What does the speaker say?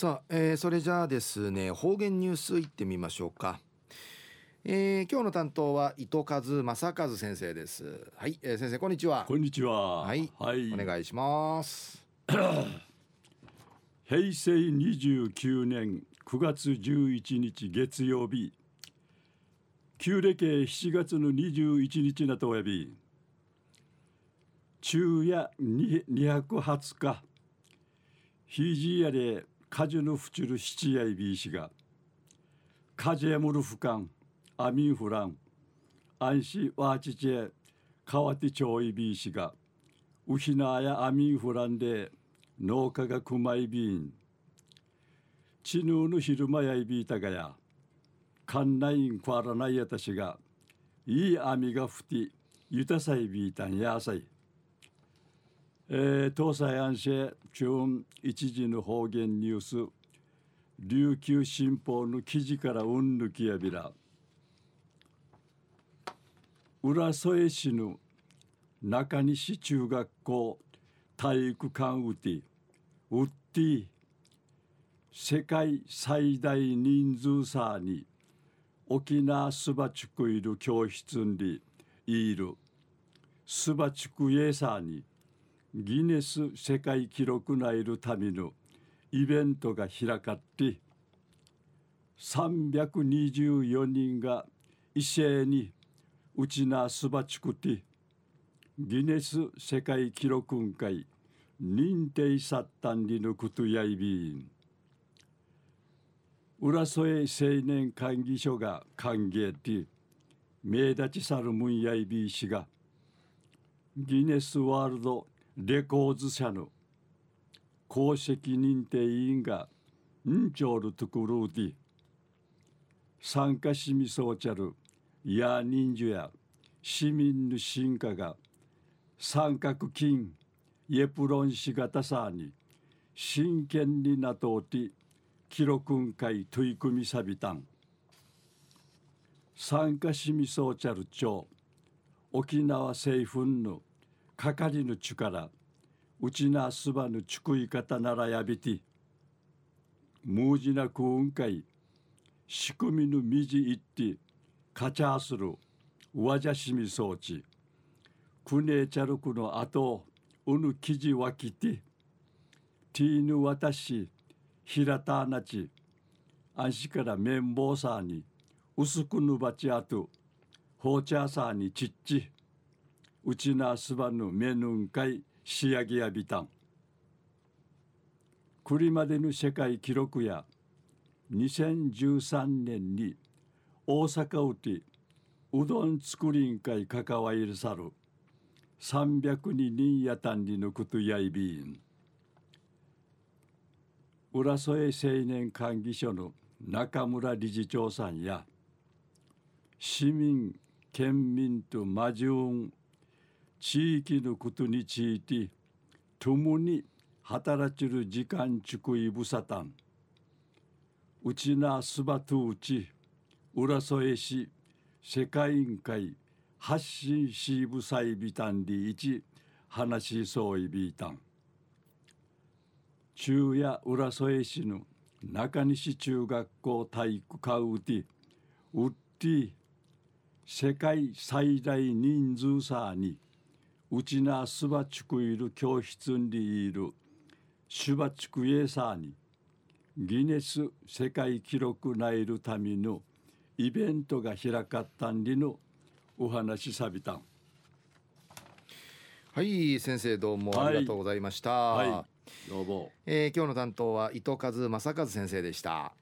さあ、えー、それじゃあですね方言ニュースいってみましょうか、えー、今日の担当は糸数正和先生です。はい、えー、先生こんにちは。こんにちは。はい、はい、お願いします。平成29年9月11日月曜日。旧暦7月の21日なとおやび。昼夜220日。ひじやれカジュヌフチュル七夜いびいしがカジェムルフカンアミンフランアンシワチチェカワティチョイビーシがウヒナーやアミンフランで農家がクマイビーンチヌーの昼間やいびいたがやカンナインクワラナイやたしがいい網がふてゆたさいびいたんやさい。えー、東西安市中一時の方言ニュース。琉球新報の記事からうんぬきやびら。浦添市の中西中学校体育館うて。うって世界最大人数差に。沖縄すばちくいる教室にいる。すばちくえさに。ギネス世界記録内るためのイベントが開かって324人が一斉にうちなすばちくてギネス世界記録会認定さったんりぬくとやいびん。浦添青年会議所が歓迎て名立ちさるむんやいびいしがギネスワールドレコーズ社の公式認定委員がんちょるところで参加しみそうちゃるや人数や市民の進化が三角金イエプロン氏型さに真剣になとうて記録会取り組みさびたん。参加しみそうちゃる町沖縄政府のかかりぬ力うちなすばぬちくい方ならやびて無事な空運会仕組みぬみじいってかちゃするわじゃしみ装置くねえちゃるくのあとうぬきじわきてティーヌわたしひらたなちあんしから綿棒さに薄くぬばちあとほうちゃさにちっち。うちなすばぬめぬんかい仕上げやびたん。これまでの世界記録や2013年に大阪うてうどん作りん会関わりさる300人やたんにぬくとやいびん。浦添青年会議所の中村理事長さんや市民県民とマジュン地域のことについて共に働ちる時間ちくいぶさたんうちなすばとうち浦添市世界委員会発信しぶさいびたんりいち話しそういびいたん。中夜浦添市の中西中学校体育館うてうって世界最大人数差にうちなすばちくいる教室にいるシュバチクエサーにギネス世界記録ないるためのイベントが開かったんりのお話さびたん。はい先生どうもありがとうございました、はい、はい、どうも、えー、今日の担当は伊藤和正和先生でした